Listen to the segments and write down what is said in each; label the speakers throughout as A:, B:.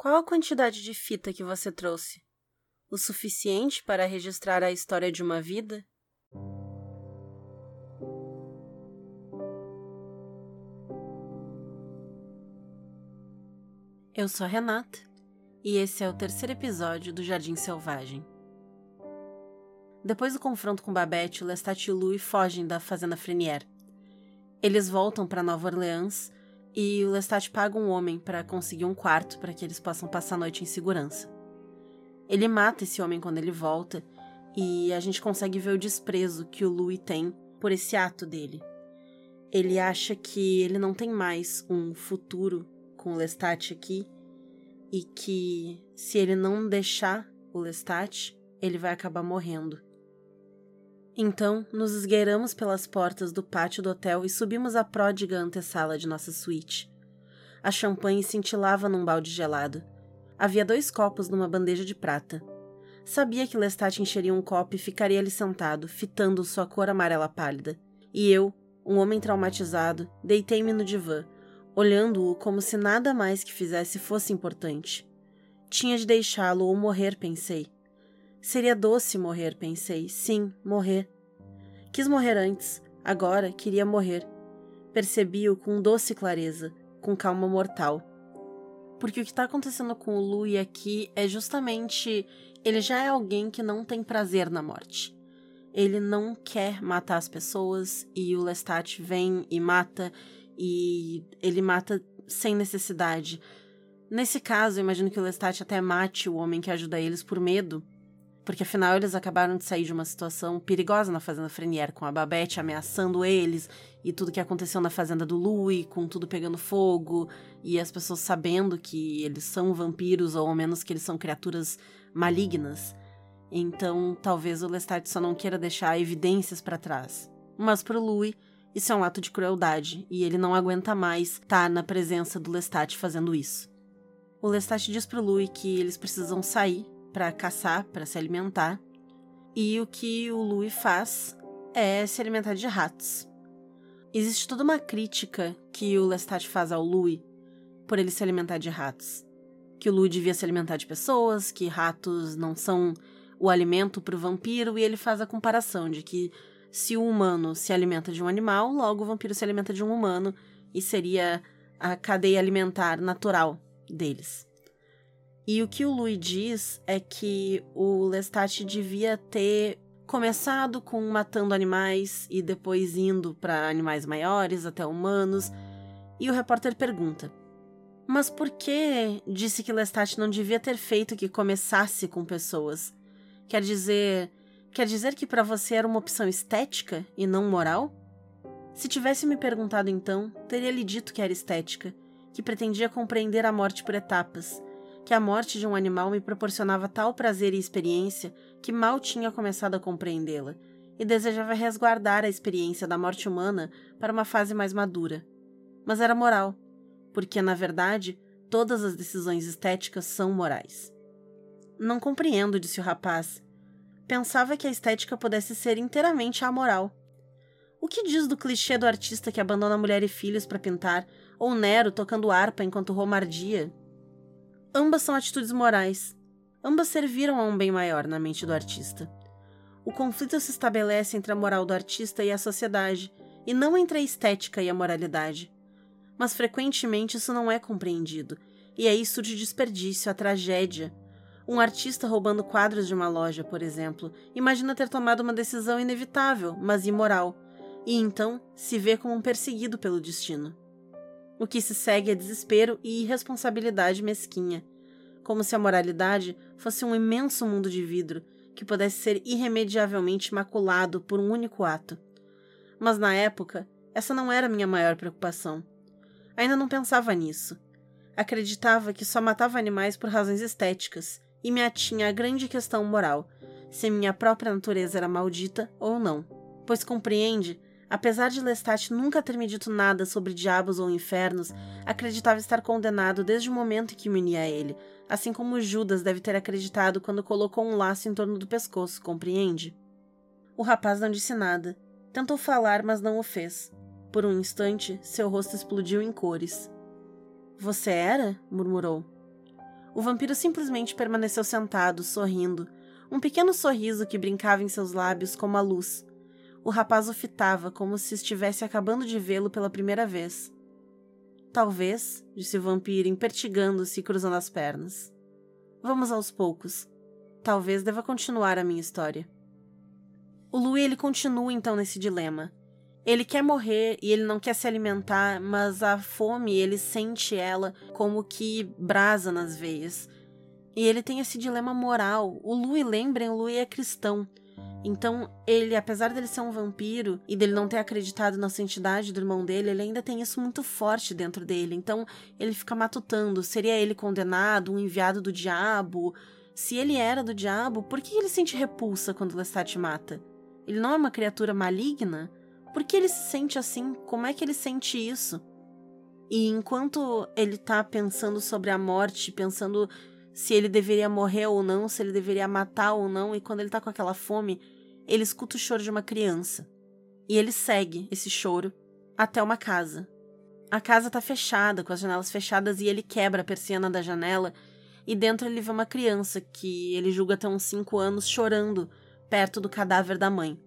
A: Qual a quantidade de fita que você trouxe? O suficiente para registrar a história de uma vida? Eu sou a Renata e esse é o terceiro episódio do Jardim Selvagem. Depois do confronto com Babette, Lestat e Louis fogem da fazenda Frenier. Eles voltam para Nova Orleans e o Lestat paga um homem para conseguir um quarto para que eles possam passar a noite em segurança. Ele mata esse homem quando ele volta e a gente consegue ver o desprezo que o Louis tem por esse ato dele. Ele acha que ele não tem mais um futuro com o Lestat aqui e que se ele não deixar o Lestat, ele vai acabar morrendo. Então, nos esgueiramos pelas portas do pátio do hotel e subimos a pródiga antessala de nossa suíte. A champanhe cintilava num balde gelado. Havia dois copos numa bandeja de prata. Sabia que Lestat encheria um copo e ficaria ali sentado, fitando sua cor amarela pálida. E eu, um homem traumatizado, deitei-me no divã, olhando-o como se nada mais que fizesse fosse importante. Tinha de deixá-lo ou morrer, pensei. Seria doce morrer, pensei. Sim, morrer. Quis morrer antes, agora queria morrer. Percebi-o com doce clareza, com calma mortal. Porque o que está acontecendo com o Louis aqui é justamente. Ele já é alguém que não tem prazer na morte. Ele não quer matar as pessoas e o Lestat vem e mata e ele mata sem necessidade. Nesse caso, eu imagino que o Lestat até mate o homem que ajuda eles por medo, porque afinal eles acabaram de sair de uma situação perigosa na Fazenda Frenier, com a Babette ameaçando eles e tudo que aconteceu na Fazenda do Louis, com tudo pegando fogo e as pessoas sabendo que eles são vampiros ou ao menos que eles são criaturas malignas. Então, talvez o Lestat só não queira deixar evidências para trás. Mas pro Louis, isso é um ato de crueldade e ele não aguenta mais estar tá na presença do Lestat fazendo isso. O Lestat diz pro Louis que eles precisam sair para caçar, para se alimentar, e o que o Louis faz é se alimentar de ratos. Existe toda uma crítica que o Lestat faz ao Louis por ele se alimentar de ratos. Que o Louis devia se alimentar de pessoas, que ratos não são o alimento para o vampiro, e ele faz a comparação de que se o humano se alimenta de um animal, logo o vampiro se alimenta de um humano e seria a cadeia alimentar natural deles. E o que o Louis diz é que o Lestat devia ter começado com matando animais e depois indo para animais maiores até humanos. E o repórter pergunta: Mas por que disse que Lestat não devia ter feito que começasse com pessoas? Quer dizer, Quer dizer que para você era uma opção estética e não moral? Se tivesse me perguntado então, teria lhe dito que era estética, que pretendia compreender a morte por etapas, que a morte de um animal me proporcionava tal prazer e experiência que mal tinha começado a compreendê-la, e desejava resguardar a experiência da morte humana para uma fase mais madura. Mas era moral, porque, na verdade, todas as decisões estéticas são morais. Não compreendo, disse o rapaz, pensava que a estética pudesse ser inteiramente amoral. O que diz do clichê do artista que abandona mulher e filhos para pintar, ou Nero tocando harpa enquanto romardia? Ambas são atitudes morais. Ambas serviram a um bem maior na mente do artista. O conflito se estabelece entre a moral do artista e a sociedade, e não entre a estética e a moralidade. Mas frequentemente isso não é compreendido, e aí surge o desperdício, a tragédia, um artista roubando quadros de uma loja, por exemplo, imagina ter tomado uma decisão inevitável, mas imoral, e então se vê como um perseguido pelo destino. O que se segue é desespero e irresponsabilidade mesquinha, como se a moralidade fosse um imenso mundo de vidro que pudesse ser irremediavelmente maculado por um único ato. Mas na época, essa não era minha maior preocupação. Ainda não pensava nisso. Acreditava que só matava animais por razões estéticas e me atinha a grande questão moral, se minha própria natureza era maldita ou não. Pois compreende, apesar de Lestat nunca ter me dito nada sobre diabos ou infernos, acreditava estar condenado desde o momento em que me unia a ele, assim como Judas deve ter acreditado quando colocou um laço em torno do pescoço, compreende? O rapaz não disse nada. Tentou falar, mas não o fez. Por um instante, seu rosto explodiu em cores. Você era? murmurou. O vampiro simplesmente permaneceu sentado, sorrindo, um pequeno sorriso que brincava em seus lábios como a luz. O rapaz o fitava como se estivesse acabando de vê-lo pela primeira vez. Talvez, disse o vampiro, impertigando-se e cruzando as pernas. Vamos aos poucos. Talvez deva continuar a minha história. O Louis ele continua então nesse dilema. Ele quer morrer e ele não quer se alimentar, mas a fome ele sente ela como que brasa nas veias. E ele tem esse dilema moral. O Louis, lembrem, o Louis é cristão. Então, ele, apesar dele ser um vampiro e dele não ter acreditado na santidade do irmão dele, ele ainda tem isso muito forte dentro dele. Então, ele fica matutando: seria ele condenado, um enviado do diabo? Se ele era do diabo, por que ele sente repulsa quando Lestat mata? Ele não é uma criatura maligna? Por que ele se sente assim? Como é que ele sente isso? E enquanto ele tá pensando sobre a morte, pensando se ele deveria morrer ou não, se ele deveria matar ou não, e quando ele tá com aquela fome, ele escuta o choro de uma criança. E ele segue esse choro até uma casa. A casa tá fechada, com as janelas fechadas, e ele quebra a persiana da janela, e dentro ele vê uma criança que ele julga ter uns 5 anos chorando perto do cadáver da mãe.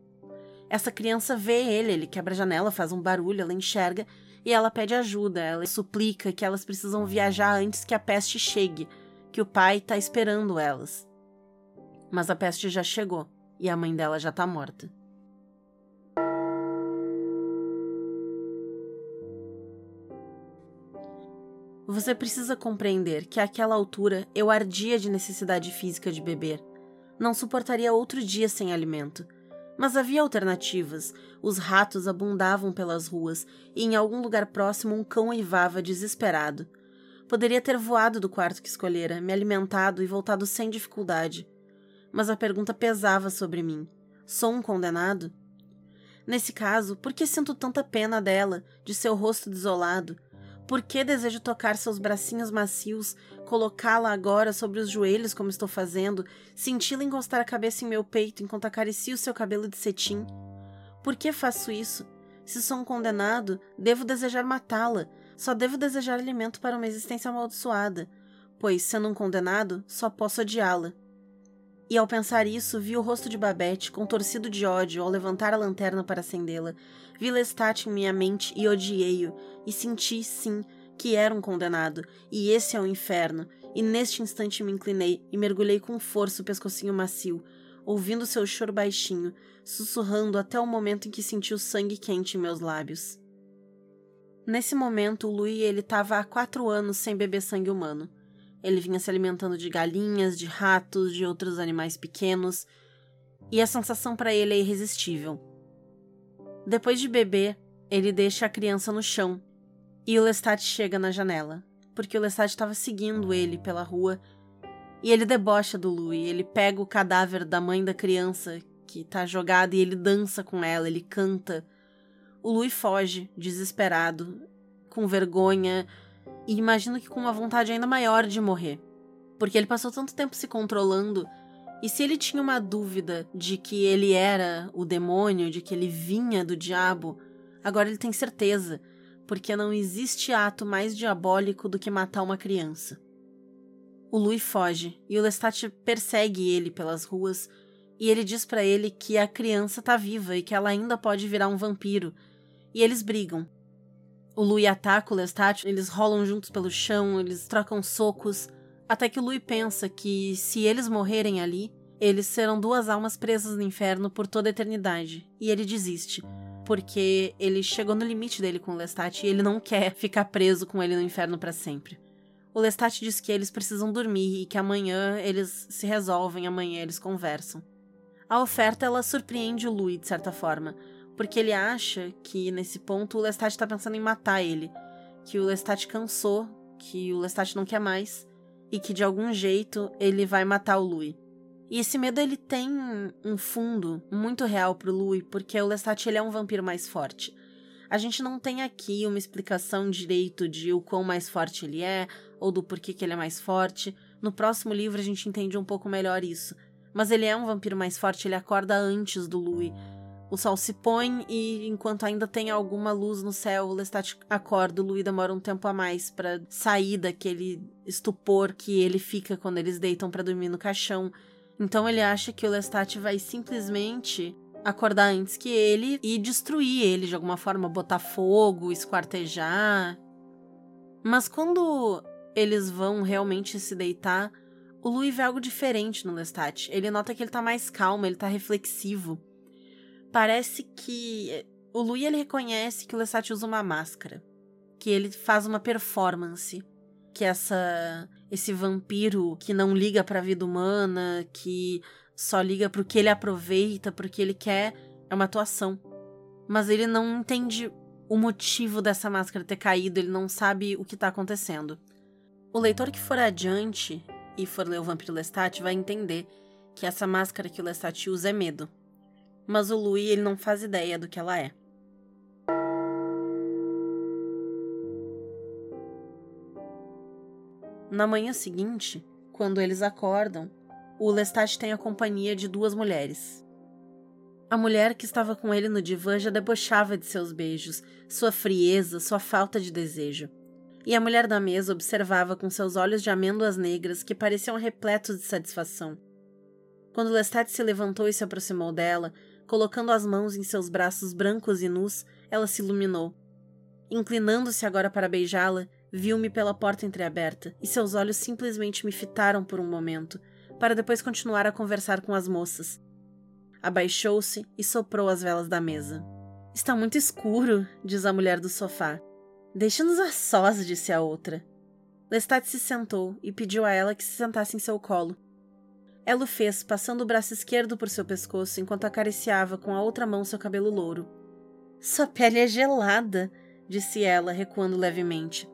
A: Essa criança vê ele, ele quebra a janela, faz um barulho, ela enxerga e ela pede ajuda. Ela suplica que elas precisam viajar antes que a peste chegue, que o pai está esperando elas. Mas a peste já chegou e a mãe dela já está morta. Você precisa compreender que àquela altura eu ardia de necessidade física de beber. Não suportaria outro dia sem alimento. Mas havia alternativas. Os ratos abundavam pelas ruas e em algum lugar próximo um cão uivava desesperado. Poderia ter voado do quarto que escolhera, me alimentado e voltado sem dificuldade. Mas a pergunta pesava sobre mim: sou um condenado? Nesse caso, por que sinto tanta pena dela, de seu rosto desolado? Por que desejo tocar seus bracinhos macios, colocá-la agora sobre os joelhos como estou fazendo, senti-la encostar a cabeça em meu peito enquanto acaricio seu cabelo de cetim? Por que faço isso? Se sou um condenado, devo desejar matá-la, só devo desejar alimento para uma existência amaldiçoada, pois, sendo um condenado, só posso odiá-la. E ao pensar isso, vi o rosto de Babette contorcido de ódio ao levantar a lanterna para acendê-la. Vi Lestat em minha mente e odiei-o, e senti, sim, que era um condenado, e esse é o inferno. E neste instante me inclinei e mergulhei com força o pescocinho macio, ouvindo seu choro baixinho, sussurrando até o momento em que senti o sangue quente em meus lábios. Nesse momento, o Louis ele estava há quatro anos sem beber sangue humano. Ele vinha se alimentando de galinhas, de ratos, de outros animais pequenos, e a sensação para ele é irresistível. Depois de beber, ele deixa a criança no chão e o Lestat chega na janela, porque o Lestat estava seguindo ele pela rua e ele debocha do Louis. Ele pega o cadáver da mãe da criança que está jogada e ele dança com ela, ele canta. O Louis foge, desesperado, com vergonha, e imagino que com uma vontade ainda maior de morrer. Porque ele passou tanto tempo se controlando, e se ele tinha uma dúvida de que ele era o demônio, de que ele vinha do diabo, agora ele tem certeza, porque não existe ato mais diabólico do que matar uma criança. O Louis foge e o Lestat persegue ele pelas ruas e ele diz para ele que a criança tá viva e que ela ainda pode virar um vampiro e eles brigam. O Louis ataca o Lestat, eles rolam juntos pelo chão, eles trocam socos, até que o Louis pensa que se eles morrerem ali, eles serão duas almas presas no inferno por toda a eternidade, e ele desiste, porque ele chegou no limite dele com o Lestat e ele não quer ficar preso com ele no inferno para sempre. O Lestat diz que eles precisam dormir e que amanhã eles se resolvem, amanhã eles conversam. A oferta ela surpreende o Louis de certa forma, porque ele acha que nesse ponto o Lestat está pensando em matar ele, que o Lestat cansou, que o Lestat não quer mais e que de algum jeito ele vai matar o Louis. E esse medo ele tem um fundo muito real pro Louis, porque o Lestat ele é um vampiro mais forte. A gente não tem aqui uma explicação direito de o quão mais forte ele é, ou do porquê que ele é mais forte. No próximo livro a gente entende um pouco melhor isso. Mas ele é um vampiro mais forte, ele acorda antes do Louis. O sol se põe e, enquanto ainda tem alguma luz no céu, Lestat acorda. O Louis demora um tempo a mais para sair daquele estupor que ele fica quando eles deitam para dormir no caixão. Então ele acha que o Lestat vai simplesmente acordar antes que ele e destruir ele de alguma forma, botar fogo, esquartejar. Mas quando eles vão realmente se deitar, o Louis vê algo diferente no Lestat. Ele nota que ele tá mais calmo, ele tá reflexivo parece que o Louis ele reconhece que o Lestat usa uma máscara, que ele faz uma performance, que essa esse vampiro que não liga para a vida humana, que só liga pro que ele aproveita, porque ele quer, é uma atuação. Mas ele não entende o motivo dessa máscara ter caído, ele não sabe o que tá acontecendo. O leitor que for adiante e for ler o Vampiro Lestat vai entender que essa máscara que o Lestat usa é medo mas o Louis ele não faz ideia do que ela é. Na manhã seguinte, quando eles acordam, o Lestat tem a companhia de duas mulheres. A mulher que estava com ele no divã já debochava de seus beijos, sua frieza, sua falta de desejo. E a mulher da mesa observava com seus olhos de amêndoas negras que pareciam repletos de satisfação. Quando Lestat se levantou e se aproximou dela, Colocando as mãos em seus braços brancos e nus, ela se iluminou. Inclinando-se agora para beijá-la, viu-me pela porta entreaberta e seus olhos simplesmente me fitaram por um momento, para depois continuar a conversar com as moças. Abaixou-se e soprou as velas da mesa. Está muito escuro, diz a mulher do sofá. Deixa-nos a sós, disse a outra. Lestat se sentou e pediu a ela que se sentasse em seu colo. Ela o fez, passando o braço esquerdo por seu pescoço enquanto acariciava com a outra mão seu cabelo louro. Sua pele é gelada, disse ela, recuando levemente.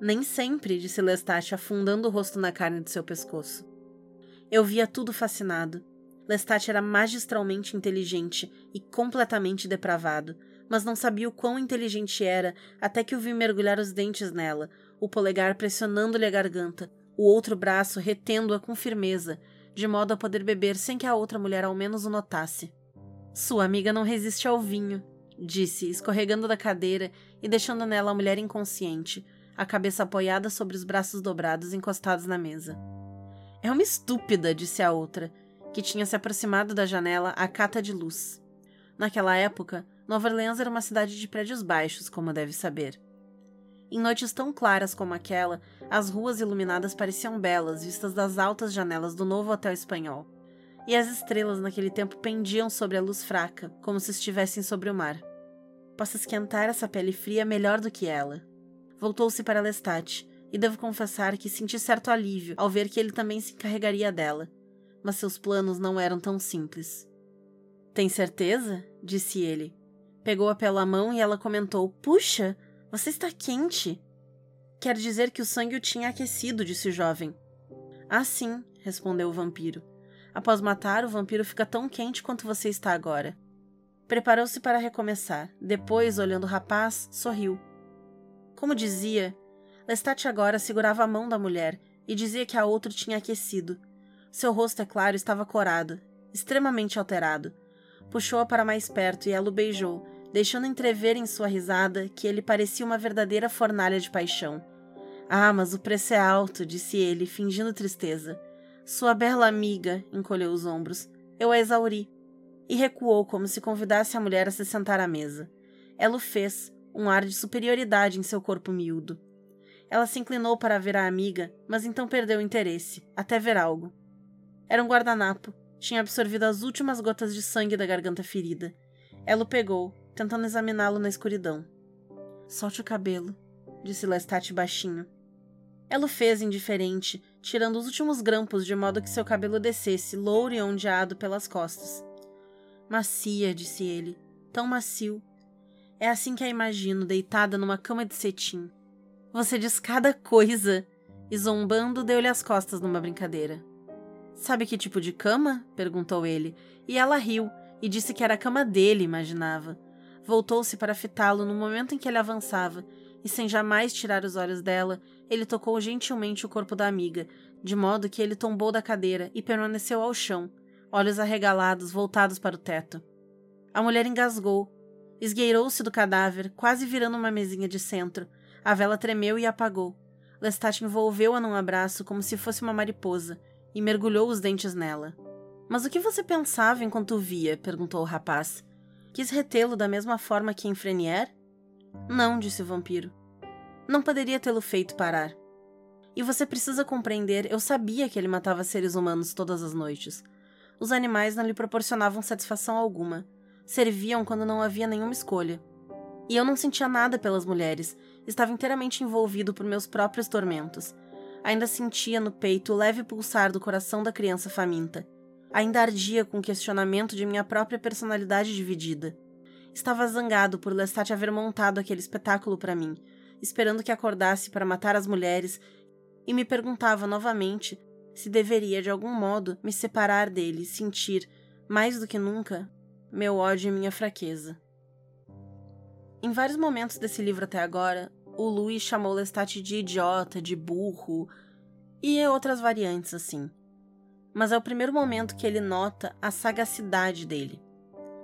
A: Nem sempre, disse Lestat, afundando o rosto na carne de seu pescoço. Eu via tudo fascinado. Lestat era magistralmente inteligente e completamente depravado, mas não sabia o quão inteligente era até que o vi mergulhar os dentes nela, o polegar pressionando-lhe a garganta, o outro braço retendo-a com firmeza, de modo a poder beber sem que a outra mulher ao menos o notasse. Sua amiga não resiste ao vinho, disse, escorregando da cadeira e deixando nela a mulher inconsciente, a cabeça apoiada sobre os braços dobrados encostados na mesa. É uma estúpida, disse a outra, que tinha se aproximado da janela à cata de luz. Naquela época, Nova Orleans era uma cidade de prédios baixos, como deve saber. Em noites tão claras como aquela, as ruas iluminadas pareciam belas, vistas das altas janelas do novo hotel espanhol. E as estrelas naquele tempo pendiam sobre a luz fraca, como se estivessem sobre o mar. Posso esquentar essa pele fria melhor do que ela. Voltou-se para Lestat, e devo confessar que senti certo alívio ao ver que ele também se encarregaria dela. Mas seus planos não eram tão simples. Tem certeza? disse ele. Pegou-a pela mão e ela comentou: Puxa, você está quente. Quer dizer que o sangue o tinha aquecido, disse o jovem. Ah, sim, respondeu o vampiro. Após matar, o vampiro fica tão quente quanto você está agora. Preparou-se para recomeçar. Depois, olhando o rapaz, sorriu. Como dizia, Lestat agora segurava a mão da mulher e dizia que a outra tinha aquecido. Seu rosto, é claro, estava corado, extremamente alterado. Puxou-a para mais perto e ela o beijou, deixando entrever em sua risada que ele parecia uma verdadeira fornalha de paixão. Ah, mas o preço é alto, disse ele, fingindo tristeza. Sua bela amiga, encolheu os ombros. Eu a exauri. E recuou como se convidasse a mulher a se sentar à mesa. Ela o fez, um ar de superioridade em seu corpo miúdo. Ela se inclinou para ver a amiga, mas então perdeu o interesse, até ver algo. Era um guardanapo. Tinha absorvido as últimas gotas de sangue da garganta ferida. Ela o pegou, tentando examiná-lo na escuridão. Solte o cabelo, disse Lestat baixinho. Ela o fez indiferente, tirando os últimos grampos de modo que seu cabelo descesse, louro e ondeado pelas costas. Macia, disse ele, tão macio. É assim que a imagino, deitada numa cama de cetim. Você diz cada coisa! E zombando, deu-lhe as costas numa brincadeira. Sabe que tipo de cama? perguntou ele, e ela riu e disse que era a cama dele, imaginava. Voltou-se para fitá-lo no momento em que ele avançava, e sem jamais tirar os olhos dela, ele tocou gentilmente o corpo da amiga, de modo que ele tombou da cadeira e permaneceu ao chão, olhos arregalados voltados para o teto. A mulher engasgou, esgueirou-se do cadáver, quase virando uma mesinha de centro. A vela tremeu e apagou. Lestat envolveu-a num abraço como se fosse uma mariposa e mergulhou os dentes nela. Mas o que você pensava enquanto via? perguntou o rapaz. Quis retê-lo da mesma forma que em Frenier? Não, disse o vampiro. Não poderia tê-lo feito parar. E você precisa compreender, eu sabia que ele matava seres humanos todas as noites. Os animais não lhe proporcionavam satisfação alguma. Serviam quando não havia nenhuma escolha. E eu não sentia nada pelas mulheres, estava inteiramente envolvido por meus próprios tormentos. Ainda sentia no peito o leve pulsar do coração da criança faminta. Ainda ardia com o questionamento de minha própria personalidade dividida. Estava zangado por Lestat haver montado aquele espetáculo para mim, esperando que acordasse para matar as mulheres, e me perguntava novamente se deveria de algum modo me separar dele e sentir, mais do que nunca, meu ódio e minha fraqueza. Em vários momentos desse livro até agora, o Louis chamou Lestat de idiota, de burro e outras variantes assim. Mas é o primeiro momento que ele nota a sagacidade dele.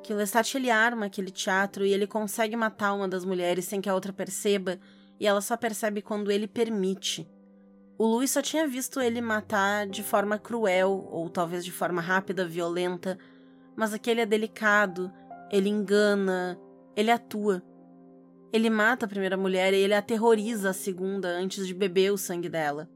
A: Que Lestat ele arma aquele teatro e ele consegue matar uma das mulheres sem que a outra perceba, e ela só percebe quando ele permite. O Louis só tinha visto ele matar de forma cruel, ou talvez de forma rápida, violenta, mas aquele é delicado, ele engana, ele atua. Ele mata a primeira mulher e ele aterroriza a segunda antes de beber o sangue dela.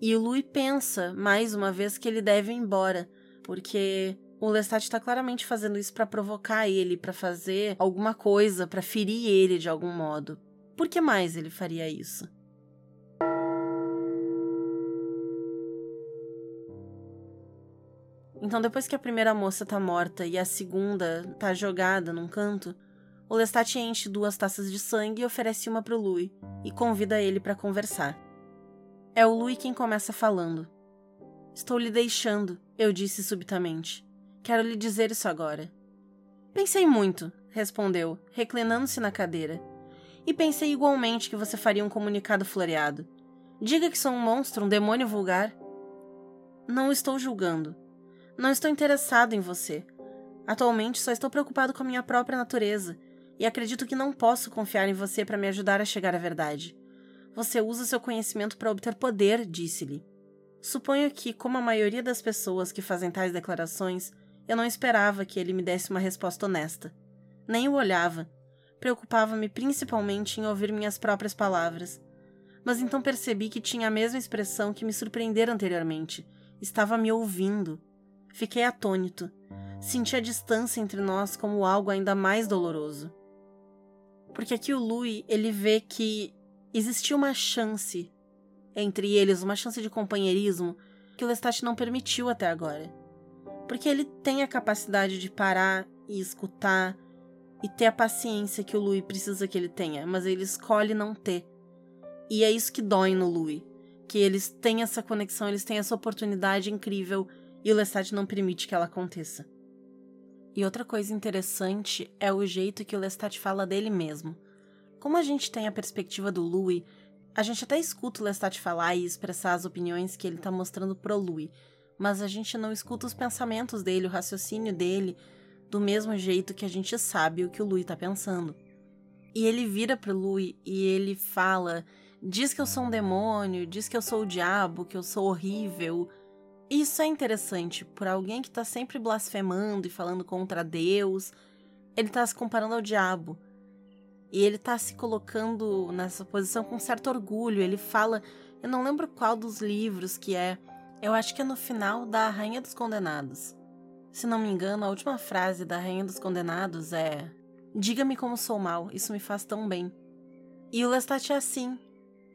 A: E o Louis pensa, mais uma vez, que ele deve ir embora, porque o Lestat está claramente fazendo isso para provocar ele, para fazer alguma coisa, para ferir ele de algum modo. Por que mais ele faria isso? Então, depois que a primeira moça tá morta e a segunda tá jogada num canto, o Lestat enche duas taças de sangue e oferece uma pro Louis e convida ele para conversar. É o Louis quem começa falando. Estou lhe deixando, eu disse subitamente. Quero lhe dizer isso agora. Pensei muito, respondeu, reclinando-se na cadeira. E pensei igualmente que você faria um comunicado floreado. Diga que sou um monstro, um demônio vulgar. Não estou julgando. Não estou interessado em você. Atualmente só estou preocupado com a minha própria natureza e acredito que não posso confiar em você para me ajudar a chegar à verdade. Você usa seu conhecimento para obter poder, disse-lhe. Suponho que, como a maioria das pessoas que fazem tais declarações, eu não esperava que ele me desse uma resposta honesta. Nem o olhava. Preocupava-me principalmente em ouvir minhas próprias palavras. Mas então percebi que tinha a mesma expressão que me surpreendera anteriormente. Estava me ouvindo. Fiquei atônito. Senti a distância entre nós como algo ainda mais doloroso. Porque aqui o Louis, ele vê que existia uma chance entre eles, uma chance de companheirismo que o Lestat não permitiu até agora. Porque ele tem a capacidade de parar e escutar e ter a paciência que o Louis precisa que ele tenha, mas ele escolhe não ter. E é isso que dói no Louis, que eles têm essa conexão, eles têm essa oportunidade incrível e o Lestat não permite que ela aconteça. E outra coisa interessante é o jeito que o Lestat fala dele mesmo. Como a gente tem a perspectiva do Louis, a gente até escuta o Lestat falar e expressar as opiniões que ele está mostrando pro Louis, mas a gente não escuta os pensamentos dele, o raciocínio dele, do mesmo jeito que a gente sabe o que o Louis está pensando. E ele vira pro Louis e ele fala: diz que eu sou um demônio, diz que eu sou o diabo, que eu sou horrível, isso é interessante, por alguém que está sempre blasfemando e falando contra Deus, ele está se comparando ao diabo. E ele está se colocando nessa posição com certo orgulho. Ele fala, eu não lembro qual dos livros que é, eu acho que é no final da Rainha dos Condenados. Se não me engano, a última frase da Rainha dos Condenados é: Diga-me como sou mal, isso me faz tão bem. E o Lestat é assim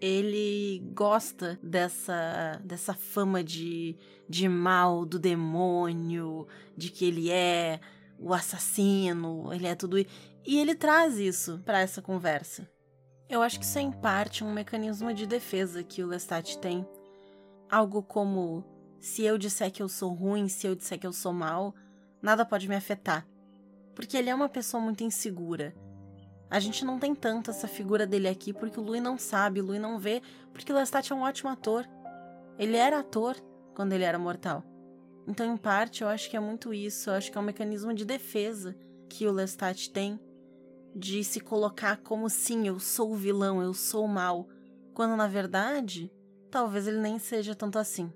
A: ele gosta dessa, dessa fama de, de mal, do demônio, de que ele é o assassino, ele é tudo. E ele traz isso para essa conversa. Eu acho que isso é em parte um mecanismo de defesa que o Lestat tem. Algo como: se eu disser que eu sou ruim, se eu disser que eu sou mal, nada pode me afetar. Porque ele é uma pessoa muito insegura. A gente não tem tanto essa figura dele aqui porque o Louis não sabe, o Louis não vê, porque Lestat é um ótimo ator. Ele era ator quando ele era mortal. Então, em parte, eu acho que é muito isso. Eu acho que é um mecanismo de defesa que o Lestat tem de se colocar como sim, eu sou o vilão, eu sou o mal, quando na verdade, talvez ele nem seja tanto assim.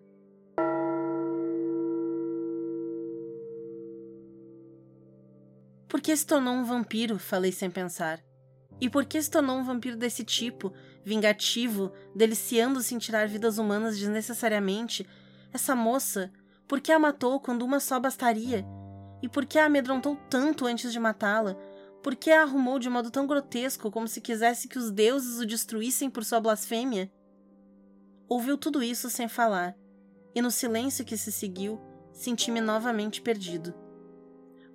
A: Por que se tornou um vampiro? Falei sem pensar. E por que se tornou um vampiro desse tipo, vingativo, deliciando-se em tirar vidas humanas desnecessariamente? Essa moça, por que a matou quando uma só bastaria? E por que a amedrontou tanto antes de matá-la? Por que a arrumou de modo tão grotesco, como se quisesse que os deuses o destruíssem por sua blasfêmia? Ouviu tudo isso sem falar, e no silêncio que se seguiu, senti-me novamente perdido.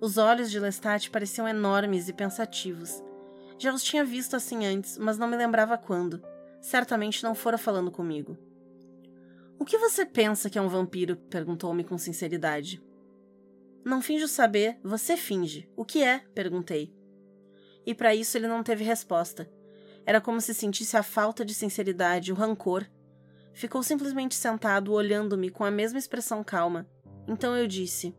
A: Os olhos de Lestat pareciam enormes e pensativos. Já os tinha visto assim antes, mas não me lembrava quando. Certamente não fora falando comigo. O que você pensa que é um vampiro? perguntou-me com sinceridade. Não finjo saber, você finge. O que é? perguntei. E para isso ele não teve resposta. Era como se sentisse a falta de sinceridade, o rancor. Ficou simplesmente sentado, olhando-me com a mesma expressão calma. Então eu disse: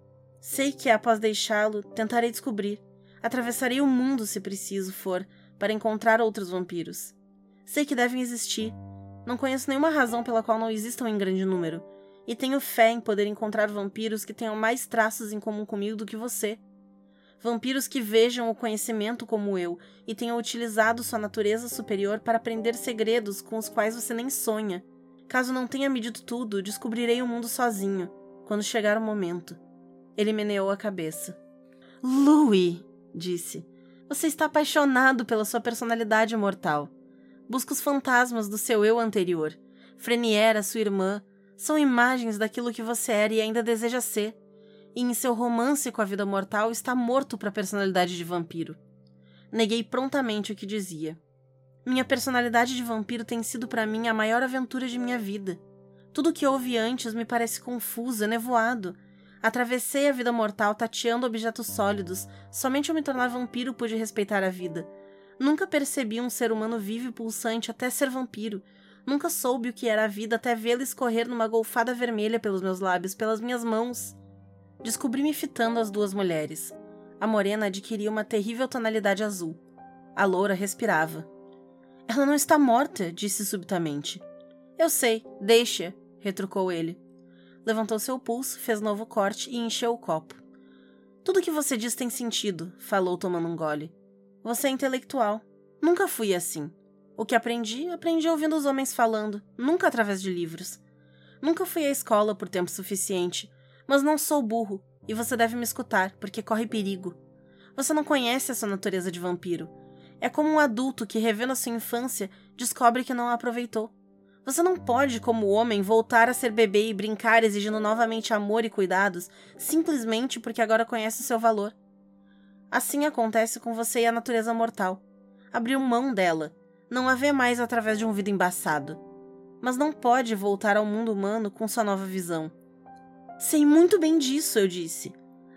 A: Sei que após deixá-lo, tentarei descobrir. Atravessarei o mundo se preciso for para encontrar outros vampiros. Sei que devem existir. Não conheço nenhuma razão pela qual não existam em grande número. E tenho fé em poder encontrar vampiros que tenham mais traços em comum comigo do que você. Vampiros que vejam o conhecimento como eu e tenham utilizado sua natureza superior para aprender segredos com os quais você nem sonha. Caso não tenha medido tudo, descobrirei o mundo sozinho, quando chegar o momento. Ele meneou a cabeça. Louis, disse, você está apaixonado pela sua personalidade mortal. Busca os fantasmas do seu eu anterior. Freniera, sua irmã, são imagens daquilo que você era e ainda deseja ser. E em seu romance com a vida mortal está morto para a personalidade de vampiro. Neguei prontamente o que dizia. Minha personalidade de vampiro tem sido para mim a maior aventura de minha vida. Tudo o que houve antes me parece confuso, nevoado, Atravessei a vida mortal tateando objetos sólidos. Somente ao me tornar vampiro pude respeitar a vida. Nunca percebi um ser humano vivo e pulsante até ser vampiro. Nunca soube o que era a vida até vê-la escorrer numa golfada vermelha pelos meus lábios, pelas minhas mãos. Descobri-me fitando as duas mulheres. A morena adquiria uma terrível tonalidade azul. A loura respirava. Ela não está morta, disse subitamente. Eu sei, deixa, retrucou ele levantou seu pulso, fez novo corte e encheu o copo. Tudo que você diz tem sentido, falou tomando um gole. Você é intelectual. Nunca fui assim. O que aprendi, aprendi ouvindo os homens falando, nunca através de livros. Nunca fui à escola por tempo suficiente, mas não sou burro, e você deve me escutar, porque corre perigo. Você não conhece a sua natureza de vampiro. É como um adulto que, revendo a sua infância, descobre que não a aproveitou. Você não pode, como homem, voltar a ser bebê e brincar exigindo novamente amor e cuidados, simplesmente porque agora conhece o seu valor. Assim acontece com você e a natureza mortal. Abriu mão dela, não a vê mais através de um vidro embaçado. Mas não pode voltar ao mundo humano com sua nova visão. Sei muito bem disso, eu disse.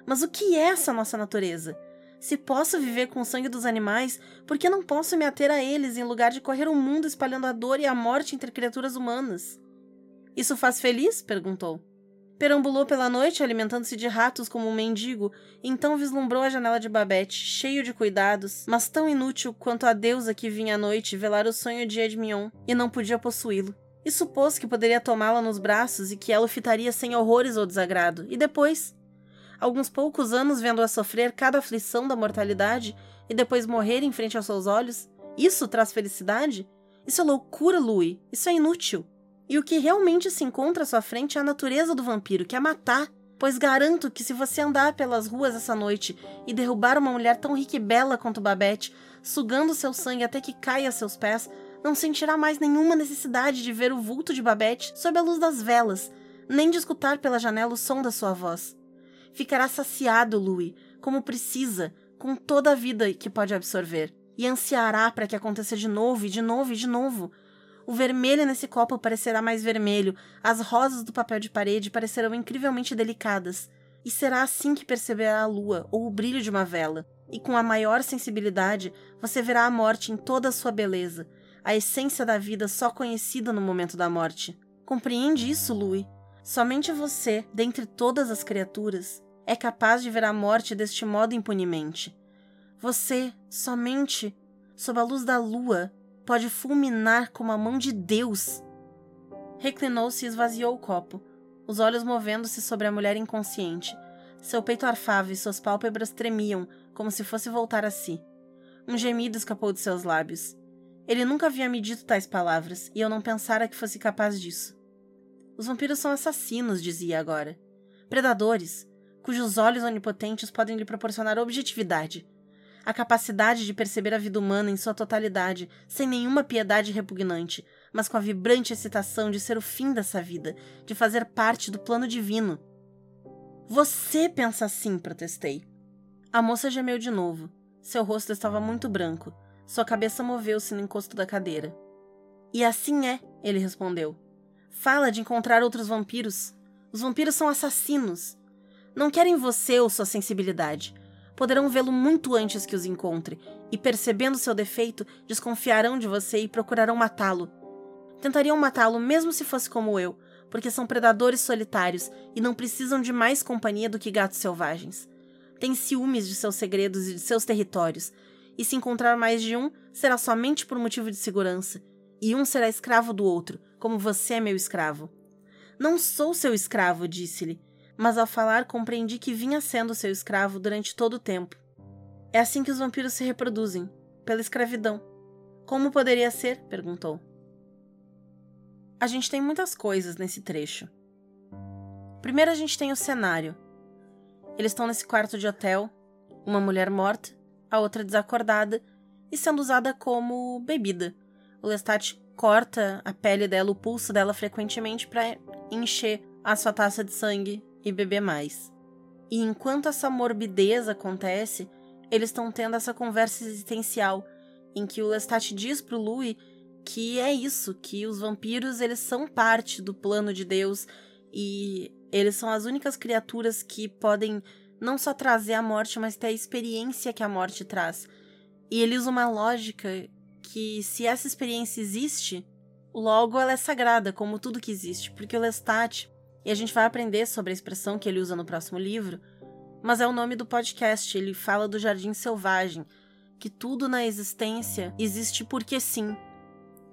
A: Mas o que é essa nossa natureza? Se posso viver com o sangue dos animais, por que não posso me ater a eles em lugar de correr o mundo espalhando a dor e a morte entre criaturas humanas? Isso faz feliz? perguntou. Perambulou pela noite alimentando-se de ratos como um mendigo, e então vislumbrou a janela de Babette, cheio de cuidados, mas tão inútil quanto a deusa que vinha à noite velar o sonho de Edmion e não podia possuí-lo. E supôs que poderia tomá-la nos braços e que ela o fitaria sem horrores ou desagrado. E depois? Alguns poucos anos vendo-a sofrer cada aflição da mortalidade e depois morrer em frente aos seus olhos? Isso traz felicidade? Isso é loucura, Louis. Isso é inútil. E o que realmente se encontra à sua frente é a natureza do vampiro, que é matar. Pois garanto que se você andar pelas ruas essa noite e derrubar uma mulher tão rica e bela quanto Babette, sugando seu sangue até que caia a seus pés, não sentirá mais nenhuma necessidade de ver o vulto de Babette sob a luz das velas, nem de escutar pela janela o som da sua voz. Ficará saciado, Louis, como precisa, com toda a vida que pode absorver, e ansiará para que aconteça de novo e de novo e de novo. O vermelho nesse copo parecerá mais vermelho, as rosas do papel de parede parecerão incrivelmente delicadas, e será assim que perceberá a lua ou o brilho de uma vela. E com a maior sensibilidade, você verá a morte em toda a sua beleza, a essência da vida só conhecida no momento da morte. Compreende isso, Louis? Somente você, dentre todas as criaturas, é capaz de ver a morte deste modo impunemente. Você, somente, sob a luz da lua, pode fulminar como a mão de Deus. Reclinou-se e esvaziou o copo, os olhos movendo-se sobre a mulher inconsciente. Seu peito arfava e suas pálpebras tremiam, como se fosse voltar a si. Um gemido escapou de seus lábios. Ele nunca havia me dito tais palavras, e eu não pensara que fosse capaz disso. Os vampiros são assassinos, dizia agora. Predadores, cujos olhos onipotentes podem lhe proporcionar objetividade. A capacidade de perceber a vida humana em sua totalidade, sem nenhuma piedade repugnante, mas com a vibrante excitação de ser o fim dessa vida, de fazer parte do plano divino. Você pensa assim, protestei. A moça gemeu de novo. Seu rosto estava muito branco. Sua cabeça moveu-se no encosto da cadeira. E assim é, ele respondeu. Fala de encontrar outros vampiros. Os vampiros são assassinos. Não querem você ou sua sensibilidade. Poderão vê-lo muito antes que os encontre, e percebendo seu defeito, desconfiarão de você e procurarão matá-lo. Tentariam matá-lo mesmo se fosse como eu, porque são predadores solitários e não precisam de mais companhia do que gatos selvagens. Têm ciúmes de seus segredos e de seus territórios, e se encontrar mais de um, será somente por motivo de segurança, e um será escravo do outro, como você é meu escravo. Não sou seu escravo, disse-lhe, mas ao falar compreendi que vinha sendo seu escravo durante todo o tempo. É assim que os vampiros se reproduzem, pela escravidão. Como poderia ser? perguntou. A gente tem muitas coisas nesse trecho. Primeiro a gente tem o cenário. Eles estão nesse quarto de hotel, uma mulher morta, a outra desacordada e sendo usada como bebida. O Lestat corta a pele dela, o pulso dela frequentemente para encher a sua taça de sangue e beber mais. E enquanto essa morbidez acontece, eles estão tendo essa conversa existencial em que o Lestat diz pro Louis que é isso, que os vampiros eles são parte do plano de Deus e eles são as únicas criaturas que podem não só trazer a morte, mas ter a experiência que a morte traz. E ele usa uma lógica que se essa experiência existe, logo ela é sagrada, como tudo que existe, porque o Lestat, e a gente vai aprender sobre a expressão que ele usa no próximo livro, mas é o nome do podcast, ele fala do jardim selvagem, que tudo na existência existe porque sim,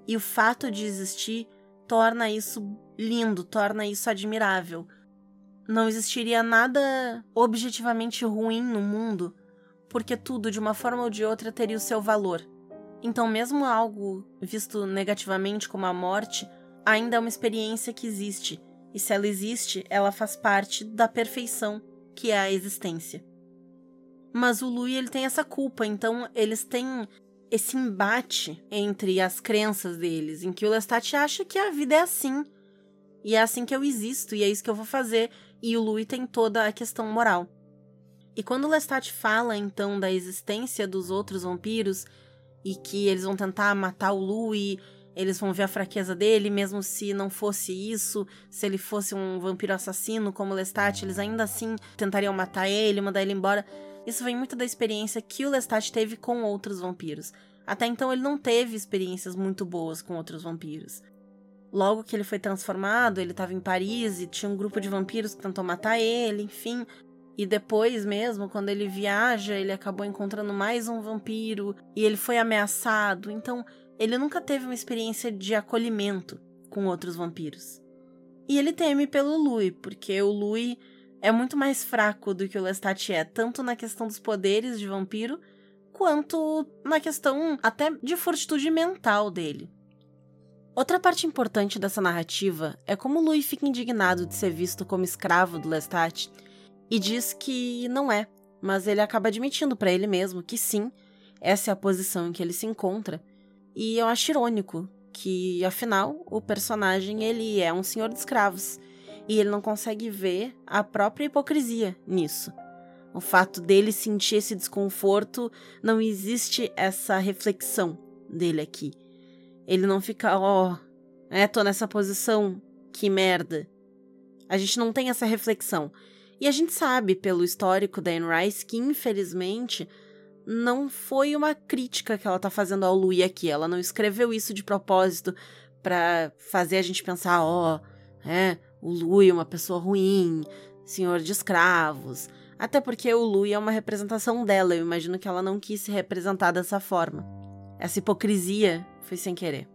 A: e o fato de existir torna isso lindo, torna isso admirável. Não existiria nada objetivamente ruim no mundo, porque tudo, de uma forma ou de outra, teria o seu valor. Então, mesmo algo visto negativamente como a morte, ainda é uma experiência que existe, e se ela existe, ela faz parte da perfeição que é a existência. Mas o Louis ele tem essa culpa, então eles têm esse embate entre as crenças deles, em que o Lestat acha que a vida é assim, e é assim que eu existo, e é isso que eu vou fazer, e o Louis tem toda a questão moral. E quando o Lestat fala, então, da existência dos outros vampiros, e que eles vão tentar matar o Louis, eles vão ver a fraqueza dele, mesmo se não fosse isso, se ele fosse um vampiro assassino como Lestat, eles ainda assim tentariam matar ele, mandar ele embora. Isso vem muito da experiência que o Lestat teve com outros vampiros. Até então ele não teve experiências muito boas com outros vampiros. Logo que ele foi transformado, ele estava em Paris e tinha um grupo de vampiros que tentou matar ele, enfim. E depois mesmo, quando ele viaja, ele acabou encontrando mais um vampiro e ele foi ameaçado. Então, ele nunca teve uma experiência de acolhimento com outros vampiros. E ele teme pelo Louis, porque o Louis é muito mais fraco do que o Lestat é, tanto na questão dos poderes de vampiro, quanto na questão até de fortitude mental dele. Outra parte importante dessa narrativa é como Louis fica indignado de ser visto como escravo do Lestat e diz que não é, mas ele acaba admitindo para ele mesmo que sim, essa é a posição em que ele se encontra. E eu acho irônico que, afinal, o personagem ele é um senhor de escravos e ele não consegue ver a própria hipocrisia nisso. O fato dele sentir esse desconforto, não existe essa reflexão dele aqui. Ele não fica, ó, oh, é, tô nessa posição, que merda. A gente não tem essa reflexão. E a gente sabe, pelo histórico da Anne Rice, que infelizmente não foi uma crítica que ela tá fazendo ao Louis aqui. Ela não escreveu isso de propósito para fazer a gente pensar, ó, oh, é, o Louis é uma pessoa ruim, senhor de escravos. Até porque o Louis é uma representação dela, eu imagino que ela não quis se representar dessa forma. Essa hipocrisia foi sem querer.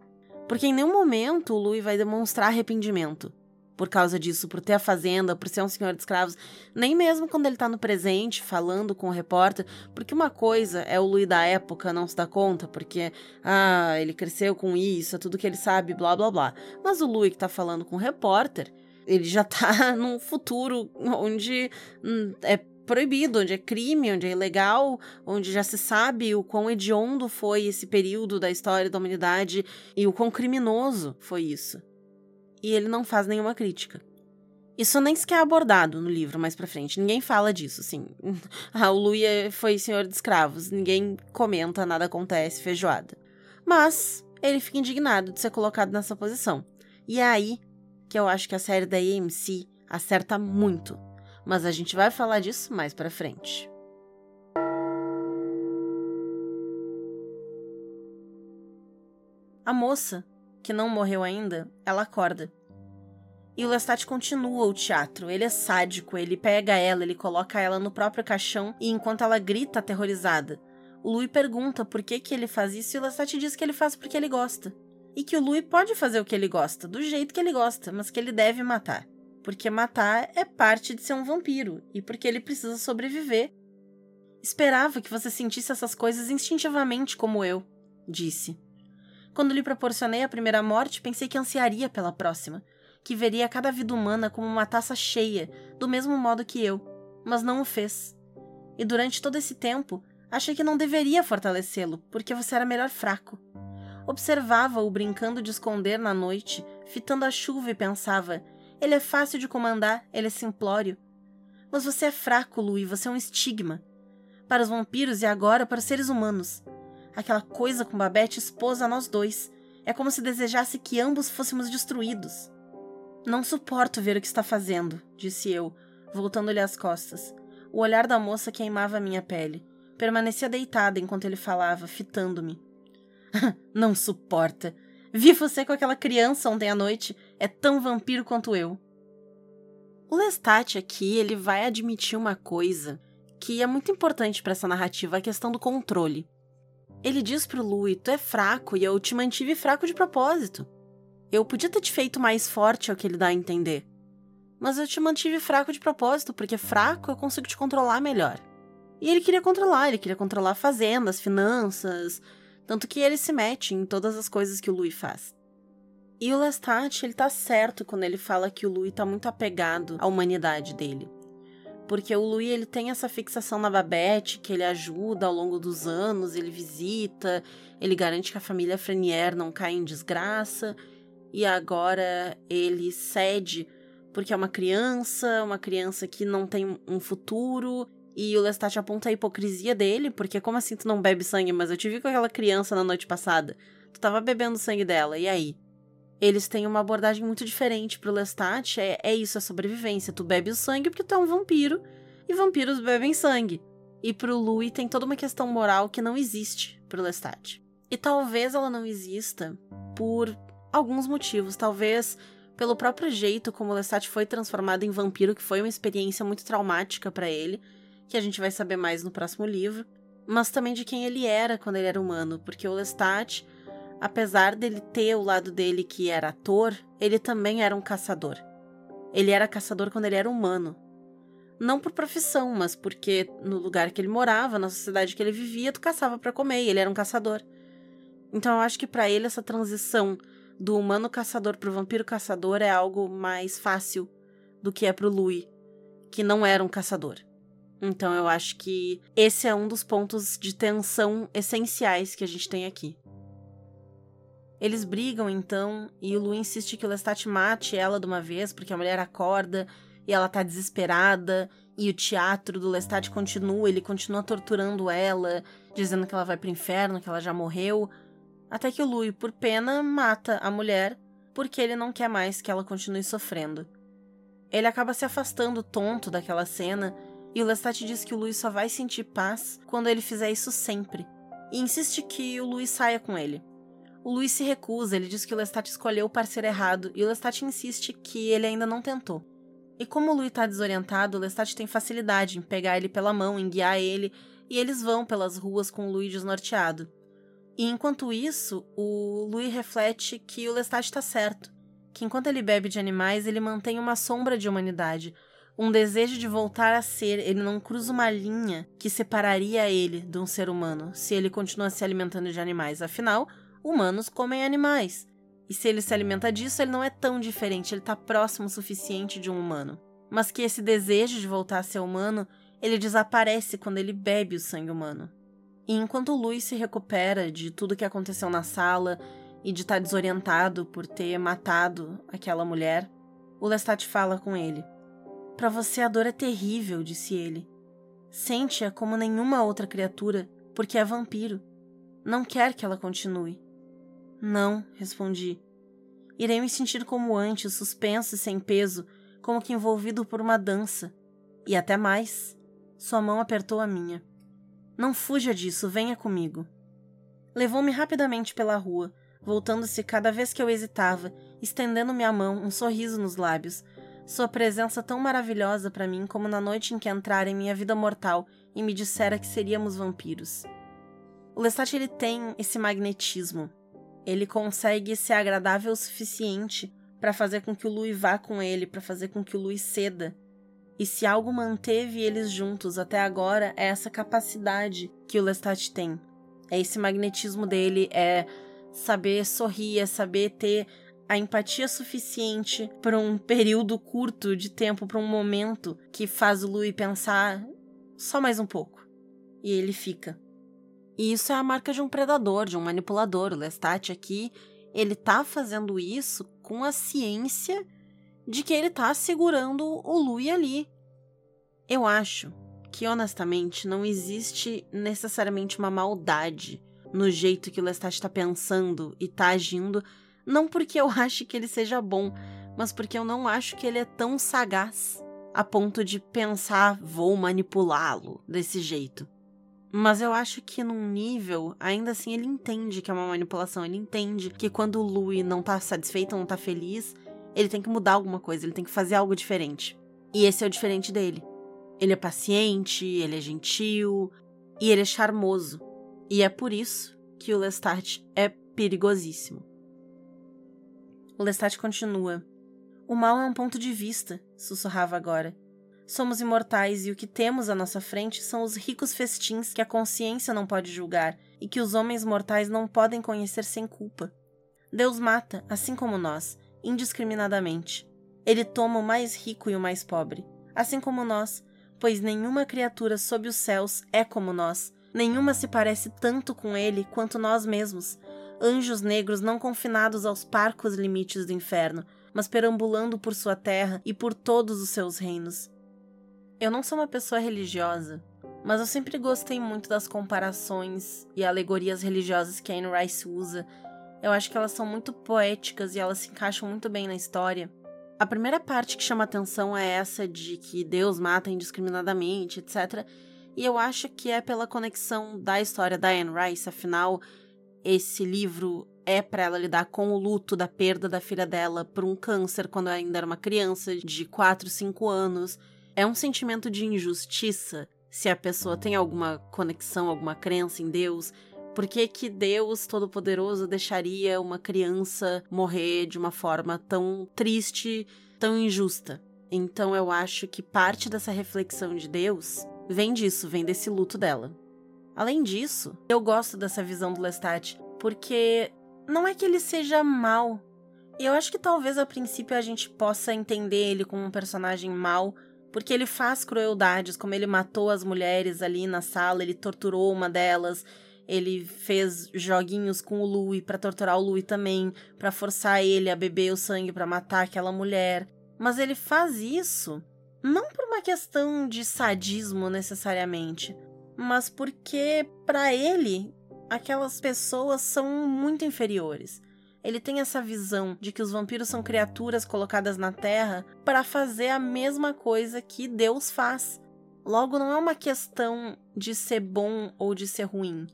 A: Porque em nenhum momento o Louis vai demonstrar arrependimento por causa disso, por ter a fazenda, por ser um senhor de escravos, nem mesmo quando ele tá no presente, falando com o repórter, porque uma coisa é o Louis da época não se dá conta, porque, ah, ele cresceu com isso, é tudo que ele sabe, blá blá blá. Mas o Louis que tá falando com o repórter, ele já tá num futuro onde hum, é proibido, onde é crime, onde é ilegal, onde já se sabe o quão hediondo foi esse período da história da humanidade e o quão criminoso foi isso e ele não faz nenhuma crítica. Isso nem sequer é abordado no livro mais pra frente. Ninguém fala disso, assim. ah, o Louis é, foi senhor de escravos. Ninguém comenta, nada acontece, feijoada. Mas ele fica indignado de ser colocado nessa posição. E é aí que eu acho que a série da AMC acerta muito. Mas a gente vai falar disso mais pra frente. A moça que não morreu ainda, ela acorda. E o Lestat continua o teatro. Ele é sádico, ele pega ela, ele coloca ela no próprio caixão e enquanto ela grita aterrorizada, o Louis pergunta por que, que ele faz isso e o Lestat diz que ele faz porque ele gosta. E que o Louis pode fazer o que ele gosta, do jeito que ele gosta, mas que ele deve matar. Porque matar é parte de ser um vampiro e porque ele precisa sobreviver. Esperava que você sentisse essas coisas instintivamente como eu, disse. Quando lhe proporcionei a primeira morte, pensei que ansiaria pela próxima, que veria cada vida humana como uma taça cheia, do mesmo modo que eu, mas não o fez. E durante todo esse tempo, achei que não deveria fortalecê-lo, porque você era melhor fraco. Observava-o brincando de esconder na noite, fitando a chuva e pensava: ele é fácil de comandar, ele é simplório. Mas você é fraco, Louis, você é um estigma. Para os vampiros e agora para os seres humanos. Aquela coisa com Babette expôs a nós dois. É como se desejasse que ambos fôssemos destruídos. Não suporto ver o que está fazendo, disse eu, voltando-lhe as costas. O olhar da moça queimava minha pele. Permanecia deitada enquanto ele falava, fitando-me. Não suporta. Vi você com aquela criança ontem à noite. É tão vampiro quanto eu. O Lestat aqui, ele vai admitir uma coisa que é muito importante para essa narrativa, a questão do controle. Ele diz pro Louis: Tu é fraco e eu te mantive fraco de propósito. Eu podia ter te feito mais forte, é o que ele dá a entender. Mas eu te mantive fraco de propósito, porque fraco eu consigo te controlar melhor. E ele queria controlar, ele queria controlar a fazenda, as finanças, tanto que ele se mete em todas as coisas que o Louis faz. E o Lestat, ele tá certo quando ele fala que o Louis tá muito apegado à humanidade dele porque o Louis ele tem essa fixação na Babette, que ele ajuda ao longo dos anos, ele visita, ele garante que a família Frenier não cai em desgraça, e agora ele cede porque é uma criança, uma criança que não tem um futuro, e o Lestat aponta a hipocrisia dele, porque como assim tu não bebe sangue? Mas eu te vi com aquela criança na noite passada. Tu tava bebendo sangue dela, e aí? Eles têm uma abordagem muito diferente pro Lestat. É, é isso, a sobrevivência. Tu bebe o sangue porque tu é um vampiro, e vampiros bebem sangue. E pro Louis tem toda uma questão moral que não existe pro Lestat. E talvez ela não exista por alguns motivos. Talvez pelo próprio jeito como o Lestat foi transformado em vampiro, que foi uma experiência muito traumática para ele, que a gente vai saber mais no próximo livro. Mas também de quem ele era quando ele era humano, porque o Lestat apesar dele ter o lado dele que era ator, ele também era um caçador. Ele era caçador quando ele era humano. Não por profissão, mas porque no lugar que ele morava, na sociedade que ele vivia, tu caçava para comer, e ele era um caçador. Então eu acho que para ele essa transição do humano caçador pro vampiro caçador é algo mais fácil do que é pro Louis, que não era um caçador. Então eu acho que esse é um dos pontos de tensão essenciais que a gente tem aqui. Eles brigam então e o Lu insiste que o Lestat mate ela de uma vez porque a mulher acorda e ela tá desesperada e o teatro do Lestat continua, ele continua torturando ela, dizendo que ela vai pro inferno, que ela já morreu, até que o Louis, por pena, mata a mulher porque ele não quer mais que ela continue sofrendo. Ele acaba se afastando tonto daquela cena e o Lestat diz que o Louis só vai sentir paz quando ele fizer isso sempre. E insiste que o Louis saia com ele. O Luiz se recusa, ele diz que o Lestat escolheu o parceiro errado e o Lestat insiste que ele ainda não tentou. E como o Louis tá desorientado, o Lestat tem facilidade em pegar ele pela mão, em guiar ele, e eles vão pelas ruas com o Louis desnorteado. E enquanto isso, o Louis reflete que o Lestat está certo, que enquanto ele bebe de animais, ele mantém uma sombra de humanidade, um desejo de voltar a ser, ele não cruza uma linha que separaria ele de um ser humano, se ele continua se alimentando de animais. Afinal, humanos comem animais. E se ele se alimenta disso, ele não é tão diferente, ele está próximo o suficiente de um humano. Mas que esse desejo de voltar a ser humano, ele desaparece quando ele bebe o sangue humano. E enquanto Luiz se recupera de tudo que aconteceu na sala e de estar tá desorientado por ter matado aquela mulher, o Lestat fala com ele. Para você a dor é terrível, disse ele. Sente-a como nenhuma outra criatura, porque é vampiro. Não quer que ela continue. Não, respondi. Irei me sentir como antes, suspenso e sem peso, como que envolvido por uma dança. E até mais. Sua mão apertou a minha. Não fuja disso, venha comigo. Levou-me rapidamente pela rua, voltando-se cada vez que eu hesitava, estendendo minha mão, um sorriso nos lábios, sua presença tão maravilhosa para mim como na noite em que entrara em minha vida mortal e me dissera que seríamos vampiros. O Lestat ele tem esse magnetismo. Ele consegue ser agradável o suficiente para fazer com que o Louis vá com ele, para fazer com que o Louis ceda. E se algo manteve eles juntos até agora é essa capacidade que o Lestat tem. É esse magnetismo dele, é saber sorrir, é saber ter a empatia suficiente para um período curto de tempo, para um momento que faz o Louis pensar só mais um pouco. E ele fica. E isso é a marca de um predador, de um manipulador. O Lestat aqui, ele tá fazendo isso com a ciência de que ele tá segurando o Louis ali. Eu acho que, honestamente, não existe necessariamente uma maldade no jeito que o Lestat está pensando e tá agindo não porque eu ache que ele seja bom, mas porque eu não acho que ele é tão sagaz a ponto de pensar vou manipulá-lo desse jeito. Mas eu acho que num nível, ainda assim ele entende que é uma manipulação, ele entende que quando o Louis não tá satisfeito, não tá feliz, ele tem que mudar alguma coisa, ele tem que fazer algo diferente. E esse é o diferente dele. Ele é paciente, ele é gentil e ele é charmoso. E é por isso que o Lestat é perigosíssimo. O Lestat continua. O mal é um ponto de vista, sussurrava agora. Somos imortais e o que temos à nossa frente são os ricos festins que a consciência não pode julgar e que os homens mortais não podem conhecer sem culpa. Deus mata, assim como nós, indiscriminadamente. Ele toma o mais rico e o mais pobre, assim como nós, pois nenhuma criatura sob os céus é como nós, nenhuma se parece tanto com ele quanto nós mesmos, anjos negros não confinados aos parcos limites do inferno, mas perambulando por sua terra e por todos os seus reinos. Eu não sou uma pessoa religiosa, mas eu sempre gostei muito das comparações e alegorias religiosas que a Anne Rice usa. Eu acho que elas são muito poéticas e elas se encaixam muito bem na história. A primeira parte que chama atenção é essa de que Deus mata indiscriminadamente, etc. E eu acho que é pela conexão da história da Anne Rice, afinal, esse livro é para ela lidar com o luto da perda da filha dela por um câncer quando ainda era uma criança de 4, 5 anos. É um sentimento de injustiça se a pessoa tem alguma conexão, alguma crença em Deus. Por que, que Deus Todo-Poderoso deixaria uma criança morrer de uma forma tão triste, tão injusta? Então eu acho que parte dessa reflexão de Deus vem disso, vem desse luto dela. Além disso, eu gosto dessa visão do Lestat, porque não é que ele seja mal. Eu acho que talvez a princípio a gente possa entender ele como um personagem mal, porque ele faz crueldades, como ele matou as mulheres ali na sala, ele torturou uma delas, ele fez joguinhos com o Louis para torturar o Louis também, para forçar ele a beber o sangue para matar aquela mulher. Mas ele faz isso não por uma questão de sadismo necessariamente, mas porque para ele aquelas pessoas são muito inferiores. Ele tem essa visão de que os vampiros são criaturas colocadas na Terra para fazer a mesma coisa que Deus faz. Logo, não é uma questão de ser bom ou de ser ruim.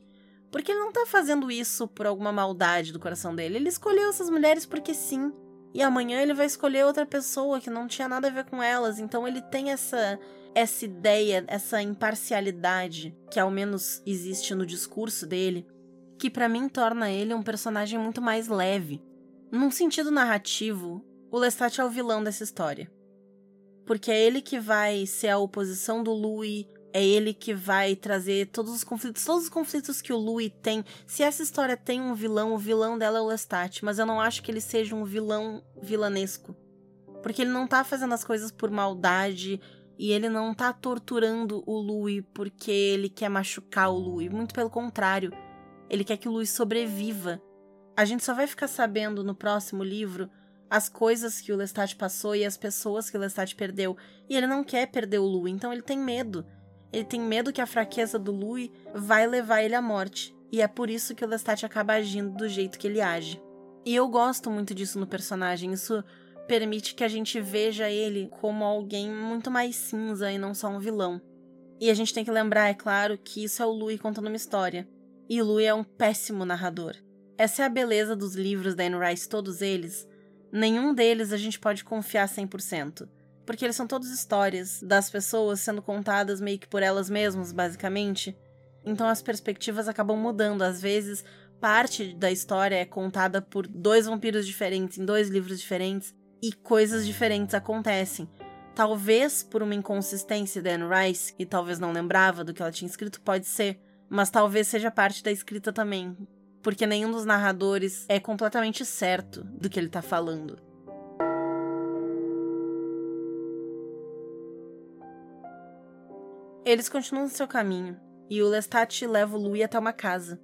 A: Porque ele não tá fazendo isso por alguma maldade do coração dele. Ele escolheu essas mulheres porque sim. e amanhã ele vai escolher outra pessoa que não tinha nada a ver com elas. Então ele tem essa essa ideia, essa imparcialidade que ao menos existe no discurso dele, que para mim torna ele um personagem muito mais leve. Num sentido narrativo, o Lestat é o vilão dessa história. Porque é ele que vai ser a oposição do Louis, é ele que vai trazer todos os conflitos, todos os conflitos que o Louis tem. Se essa história tem um vilão, o vilão dela é o Lestat, mas eu não acho que ele seja um vilão vilanesco. Porque ele não tá fazendo as coisas por maldade e ele não tá torturando o Louis porque ele quer machucar o Louis, muito pelo contrário. Ele quer que o Louis sobreviva. A gente só vai ficar sabendo no próximo livro as coisas que o Lestat passou e as pessoas que o Lestat perdeu. E ele não quer perder o Louis, então ele tem medo. Ele tem medo que a fraqueza do Louis vai levar ele à morte. E é por isso que o Lestat acaba agindo do jeito que ele age. E eu gosto muito disso no personagem. Isso permite que a gente veja ele como alguém muito mais cinza e não só um vilão. E a gente tem que lembrar, é claro, que isso é o Louis contando uma história. E o Louis é um péssimo narrador. Essa é a beleza dos livros da Anne Rice, todos eles. Nenhum deles a gente pode confiar 100% porque eles são todos histórias das pessoas sendo contadas meio que por elas mesmas, basicamente. Então as perspectivas acabam mudando. Às vezes, parte da história é contada por dois vampiros diferentes, em dois livros diferentes, e coisas diferentes acontecem. Talvez por uma inconsistência da Anne Rice, e talvez não lembrava do que ela tinha escrito, pode ser. Mas talvez seja parte da escrita também. Porque nenhum dos narradores é completamente certo do que ele tá falando. Eles continuam seu caminho e o Lestat leva o Louis até uma casa.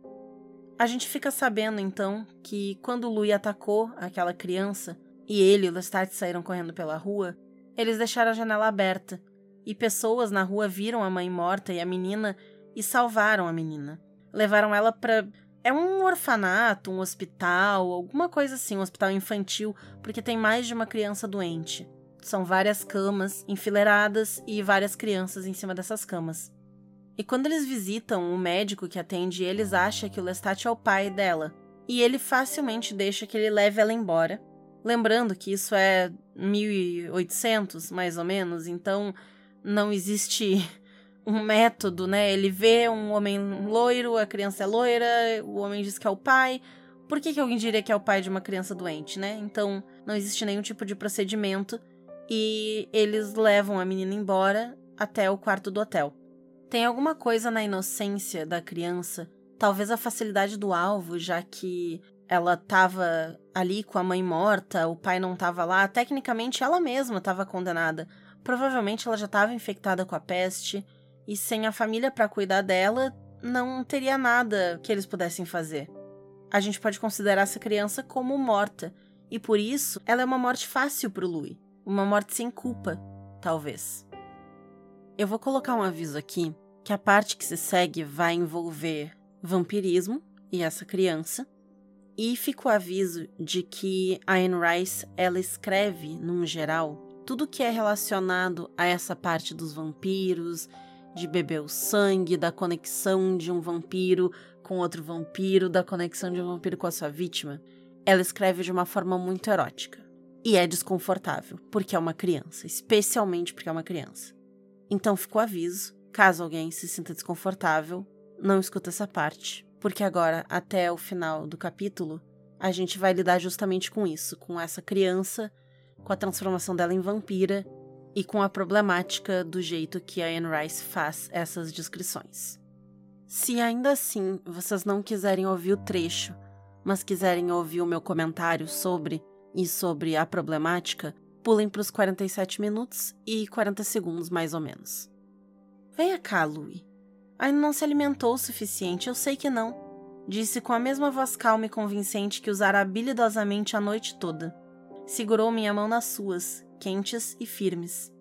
A: A gente fica sabendo então que quando o Louis atacou aquela criança e ele e o Lestat saíram correndo pela rua, eles deixaram a janela aberta e pessoas na rua viram a mãe morta e a menina e salvaram a menina. Levaram ela para é um orfanato, um hospital, alguma coisa assim, um hospital infantil, porque tem mais de uma criança doente. São várias camas enfileiradas e várias crianças em cima dessas camas. E quando eles visitam o médico que atende eles, acha que o Lestat é o pai dela. E ele facilmente deixa que ele leve ela embora. Lembrando que isso é 1800, mais ou menos, então não existe um método, né? Ele vê um homem loiro, a criança é loira, o homem diz que é o pai. Por que, que alguém diria que é o pai de uma criança doente, né? Então não existe nenhum tipo de procedimento e eles levam a menina embora até o quarto do hotel. Tem alguma coisa na inocência da criança, talvez a facilidade do alvo, já que ela estava ali com a mãe morta, o pai não estava lá, tecnicamente ela mesma estava condenada. Provavelmente ela já estava infectada com a peste e sem a família para cuidar dela, não teria nada que eles pudessem fazer. A gente pode considerar essa criança como morta, e por isso ela é uma morte fácil para o Louis. Uma morte sem culpa, talvez. Eu vou colocar um aviso aqui que a parte que se segue vai envolver vampirismo e essa criança. E fica o aviso de que a Anne Rice ela escreve, num geral, tudo que é relacionado a essa parte dos vampiros, de beber o sangue, da conexão de um vampiro com outro vampiro, da conexão de um vampiro com a sua vítima. Ela escreve de uma forma muito erótica. E é desconfortável, porque é uma criança, especialmente porque é uma criança. Então fica o aviso, caso alguém se sinta desconfortável, não escuta essa parte, porque agora, até o final do capítulo, a gente vai lidar justamente com isso, com essa criança, com a transformação dela em vampira e com a problemática do jeito que a Anne Rice faz essas descrições. Se ainda assim vocês não quiserem ouvir o trecho, mas quiserem ouvir o meu comentário sobre, e sobre a problemática, pulem para os 47 minutos e 40 segundos mais ou menos. Venha cá, Louie. Ainda não se alimentou o suficiente, eu sei que não. Disse com a mesma voz calma e convincente que usara habilidosamente a noite toda. Segurou minha mão nas suas, quentes e firmes.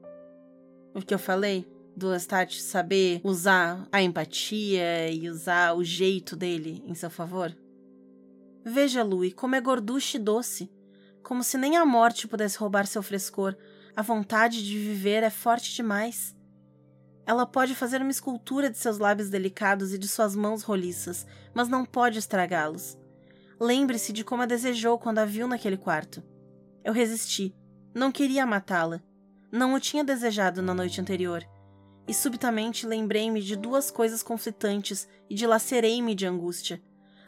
A: O que eu falei? Do Lestat saber usar a empatia e usar o jeito dele em seu favor? Veja, Louie, como é gorducho e doce como se nem a morte pudesse roubar seu frescor. A vontade de viver é forte demais. Ela pode fazer uma escultura de seus lábios delicados e de suas mãos roliças, mas não pode estragá-los. Lembre-se de como a desejou quando a viu naquele quarto. Eu resisti. Não queria matá-la. Não o tinha desejado na noite anterior. E subitamente lembrei-me de duas coisas conflitantes e dilacerei-me de angústia.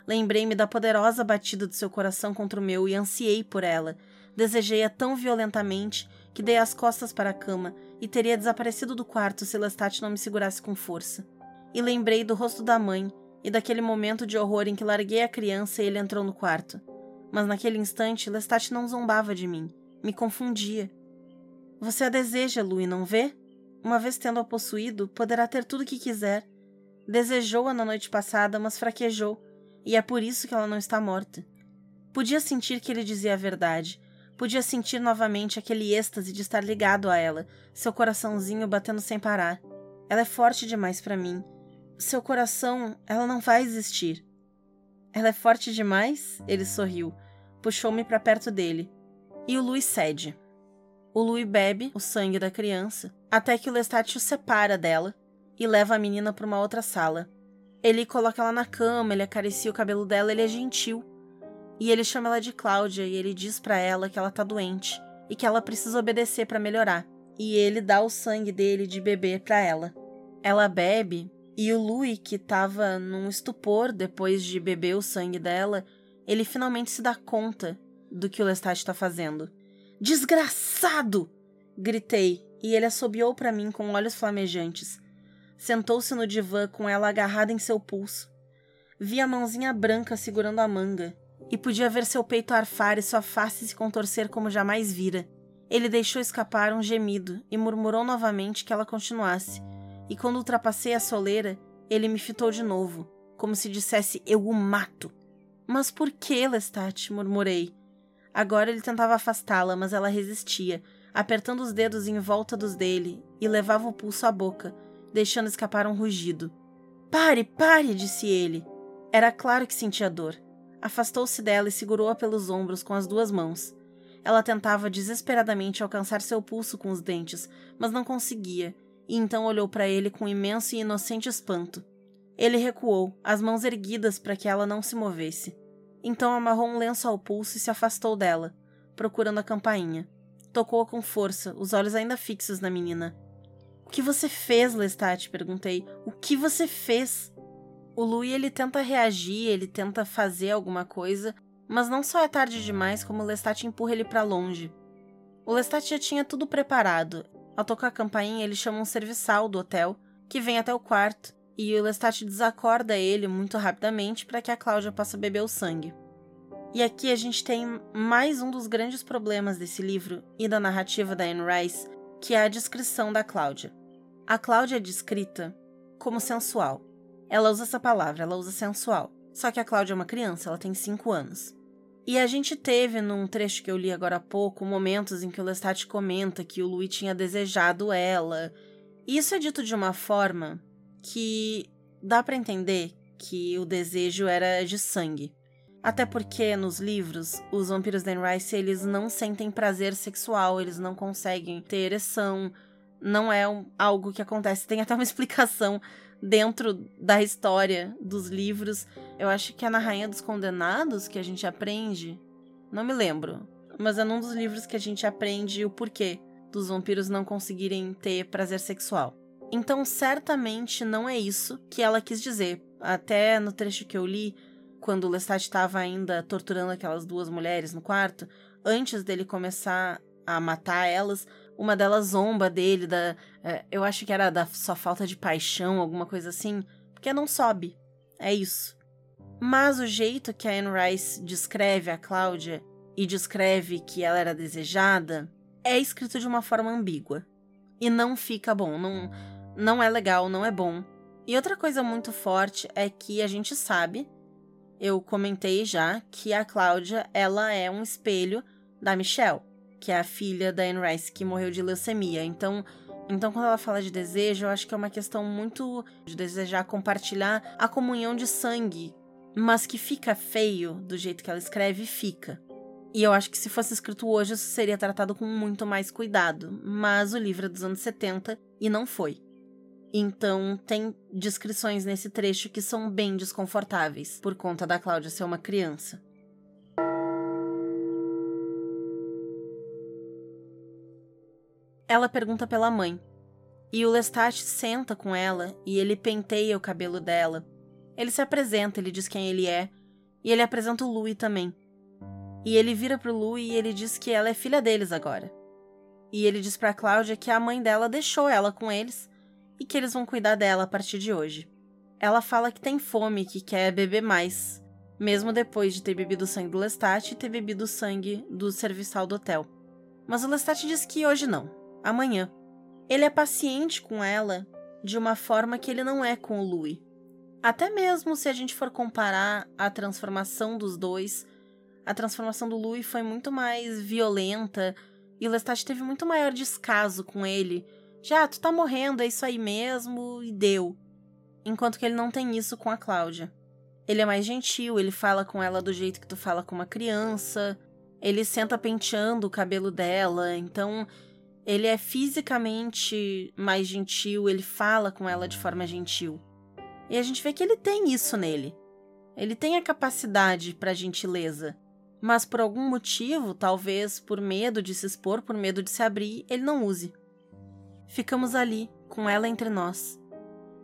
A: Lembrei-me da poderosa batida do seu coração contra o meu e ansiei por ela. Desejei-a tão violentamente que dei as costas para a cama e teria desaparecido do quarto se Lestat não me segurasse com força. E lembrei do rosto da mãe e daquele momento de horror em que larguei a criança e ele entrou no quarto. Mas naquele instante, Lestat não zombava de mim, me confundia. Você a deseja, Louis, não vê? Uma vez tendo-a possuído, poderá ter tudo o que quiser. Desejou-a na noite passada, mas fraquejou, e é por isso que ela não está morta. Podia sentir que ele dizia a verdade. Podia sentir novamente aquele êxtase de estar ligado a ela, seu coraçãozinho batendo sem parar. Ela é forte demais para mim, seu coração, ela não vai existir. Ela é forte demais? Ele sorriu. Puxou-me para perto dele. E o Louis cede. O Louis bebe o sangue da criança, até que o Lestat o separa dela e leva a menina para uma outra sala. Ele coloca ela na cama, ele acaricia o cabelo dela, ele é gentil. E ele chama ela de Cláudia e ele diz para ela que ela tá doente e que ela precisa obedecer para melhorar. E ele dá o sangue dele de bebê para ela. Ela bebe e o Louis, que estava num estupor depois de beber o sangue dela, ele finalmente se dá conta do que o Lestat está fazendo. Desgraçado! Gritei, e ele assobiou para mim com olhos flamejantes. Sentou-se no divã com ela agarrada em seu pulso. Vi a mãozinha branca segurando a manga, e podia ver seu peito arfar e sua face se contorcer como jamais vira. Ele deixou escapar um gemido e murmurou novamente que ela continuasse e quando ultrapassei a soleira, ele me fitou de novo, como se dissesse eu o mato. Mas por que, Lestat? murmurei. Agora ele tentava afastá-la, mas ela resistia, apertando os dedos em volta dos dele e levava o pulso à boca, deixando escapar um rugido. Pare, pare, disse ele. Era claro que sentia dor. Afastou-se dela e segurou-a pelos ombros com as duas mãos. Ela tentava desesperadamente alcançar seu pulso com os dentes, mas não conseguia, e então olhou para ele com imenso e inocente espanto. Ele recuou, as mãos erguidas para que ela não se movesse. Então amarrou um lenço ao pulso e se afastou dela, procurando a campainha. Tocou-a com força, os olhos ainda fixos na menina. O que você fez, Lestat? perguntei. O que você fez? O Louis ele tenta reagir, ele tenta fazer alguma coisa, mas não só é tarde demais como Lestat empurra ele para longe. O Lestat já tinha tudo preparado. Ao tocar a campainha, ele chama um serviçal do hotel, que vem até o quarto, e o Lestat desacorda ele muito rapidamente para que a Cláudia possa beber o sangue. E aqui a gente tem mais um dos grandes problemas desse livro e da narrativa da Anne Rice, que é a descrição da Cláudia. A Cláudia é descrita como sensual. Ela usa essa palavra, ela usa sensual. Só que a Cláudia é uma criança, ela tem 5 anos. E a gente teve, num trecho que eu li agora há pouco, momentos em que o Lestat comenta que o Louis tinha desejado ela. E isso é dito de uma forma que dá para entender que o desejo era de sangue. Até porque nos livros, os vampiros Dan Rice, eles não sentem prazer sexual, eles não conseguem ter ereção, não é um, algo que acontece. Tem até uma explicação dentro da história dos livros. Eu acho que é na Rainha dos Condenados que a gente aprende. Não me lembro. Mas é num dos livros que a gente aprende o porquê dos vampiros não conseguirem ter prazer sexual. Então, certamente não é isso que ela quis dizer. Até no trecho que eu li, quando Lestat estava ainda torturando aquelas duas mulheres no quarto, antes dele começar a matar elas, uma delas zomba dele, da, é, eu acho que era da sua falta de paixão, alguma coisa assim, porque não sobe. É isso. Mas o jeito que a Anne Rice descreve a Cláudia e descreve que ela era desejada é escrito de uma forma ambígua. E não fica bom, não, não é legal, não é bom. E outra coisa muito forte é que a gente sabe, eu comentei já, que a Cláudia ela é um espelho da Michelle que é a filha da Anne Rice, que morreu de leucemia. Então, então quando ela fala de desejo, eu acho que é uma questão muito de desejar compartilhar a comunhão de sangue, mas que fica feio do jeito que ela escreve, fica. E eu acho que se fosse escrito hoje, isso seria tratado com muito mais cuidado, mas o livro é dos anos 70 e não foi. Então, tem descrições nesse trecho que são bem desconfortáveis, por conta da Cláudia ser uma criança. Ela pergunta pela mãe. E o Lestat senta com ela e ele penteia o cabelo dela. Ele se apresenta, ele diz quem ele é, e ele apresenta o Louis também. E ele vira pro Louis e ele diz que ela é filha deles agora. E ele diz pra Cláudia que a mãe dela deixou ela com eles e que eles vão cuidar dela a partir de hoje. Ela fala que tem fome, que quer beber mais, mesmo depois de ter bebido o sangue do Lestat e ter bebido o sangue do serviçal do hotel. Mas o Lestat diz que hoje não, amanhã. Ele é paciente com ela de uma forma que ele não é com o Louis. Até mesmo se a gente for comparar a transformação dos dois, a transformação do Louis foi muito mais violenta e o Lestat teve muito maior descaso com ele. Já, tu tá morrendo, é isso aí mesmo, e deu. Enquanto que ele não tem isso com a Cláudia. Ele é mais gentil, ele fala com ela do jeito que tu fala com uma criança, ele senta penteando o cabelo dela, então ele é fisicamente mais gentil, ele fala com ela de forma gentil. E a gente vê que ele tem isso nele. Ele tem a capacidade para gentileza, mas por algum motivo, talvez por medo de se expor, por medo de se abrir, ele não use. Ficamos ali, com ela entre nós.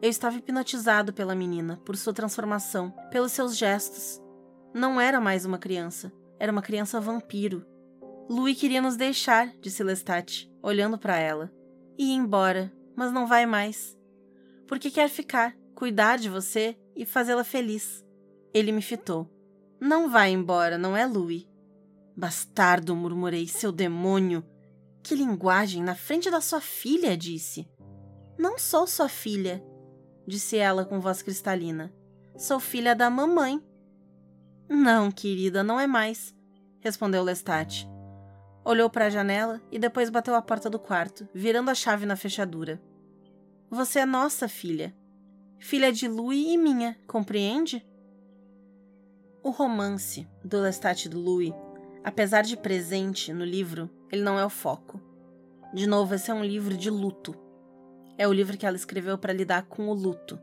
A: Eu estava hipnotizado pela menina, por sua transformação, pelos seus gestos. Não era mais uma criança, era uma criança vampiro. Louis queria nos deixar, disse Lestat, olhando para ela. E ir embora, mas não vai mais. Porque quer ficar, cuidar de você e fazê-la feliz. Ele me fitou. Não vai embora, não é, Louis? Bastardo, murmurei, seu demônio. Que linguagem na frente da sua filha, disse. Não sou sua filha, disse ela com voz cristalina. Sou filha da mamãe. Não, querida, não é mais, respondeu Lestat. Olhou para a janela e depois bateu a porta do quarto, virando a chave na fechadura. Você é nossa filha. Filha de Louis e minha, compreende? O romance do Lestat e do Louis, apesar de presente no livro, ele não é o foco. De novo, esse é um livro de luto. É o livro que ela escreveu para lidar com o luto.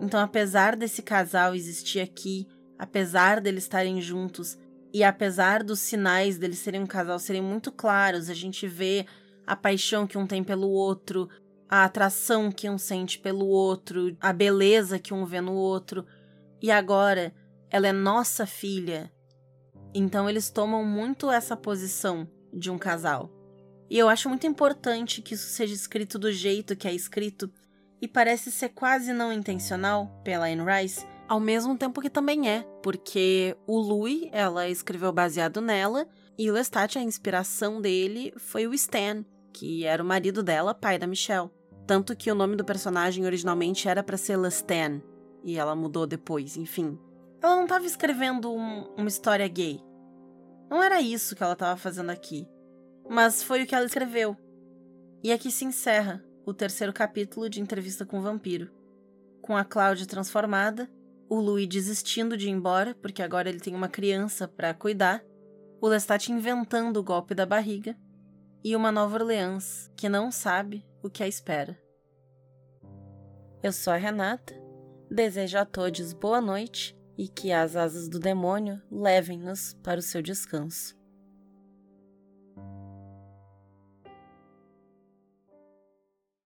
A: Então, apesar desse casal existir aqui, apesar deles estarem juntos, e apesar dos sinais deles serem um casal serem muito claros, a gente vê a paixão que um tem pelo outro, a atração que um sente pelo outro, a beleza que um vê no outro. E agora, ela é nossa filha. Então eles tomam muito essa posição de um casal. E eu acho muito importante que isso seja escrito do jeito que é escrito, e parece ser quase não intencional pela Anne Rice, ao mesmo tempo que também é, porque o Louis, ela escreveu baseado nela, e o Lestat, a inspiração dele foi o Stan, que era o marido dela, pai da Michelle. Tanto que o nome do personagem originalmente era para ser Lestan, e ela mudou depois, enfim. Ela não estava escrevendo um, uma história gay. Não era isso que ela estava fazendo aqui. Mas foi o que ela escreveu. E aqui se encerra o terceiro capítulo de Entrevista com o Vampiro. Com a Cláudia transformada o Louis desistindo de ir embora, porque agora ele tem uma criança para cuidar, o Lestat inventando o golpe da barriga, e uma Nova Orleans que não sabe o que a espera. Eu sou a Renata, desejo a todos boa noite e que as asas do demônio levem-nos para o seu descanso.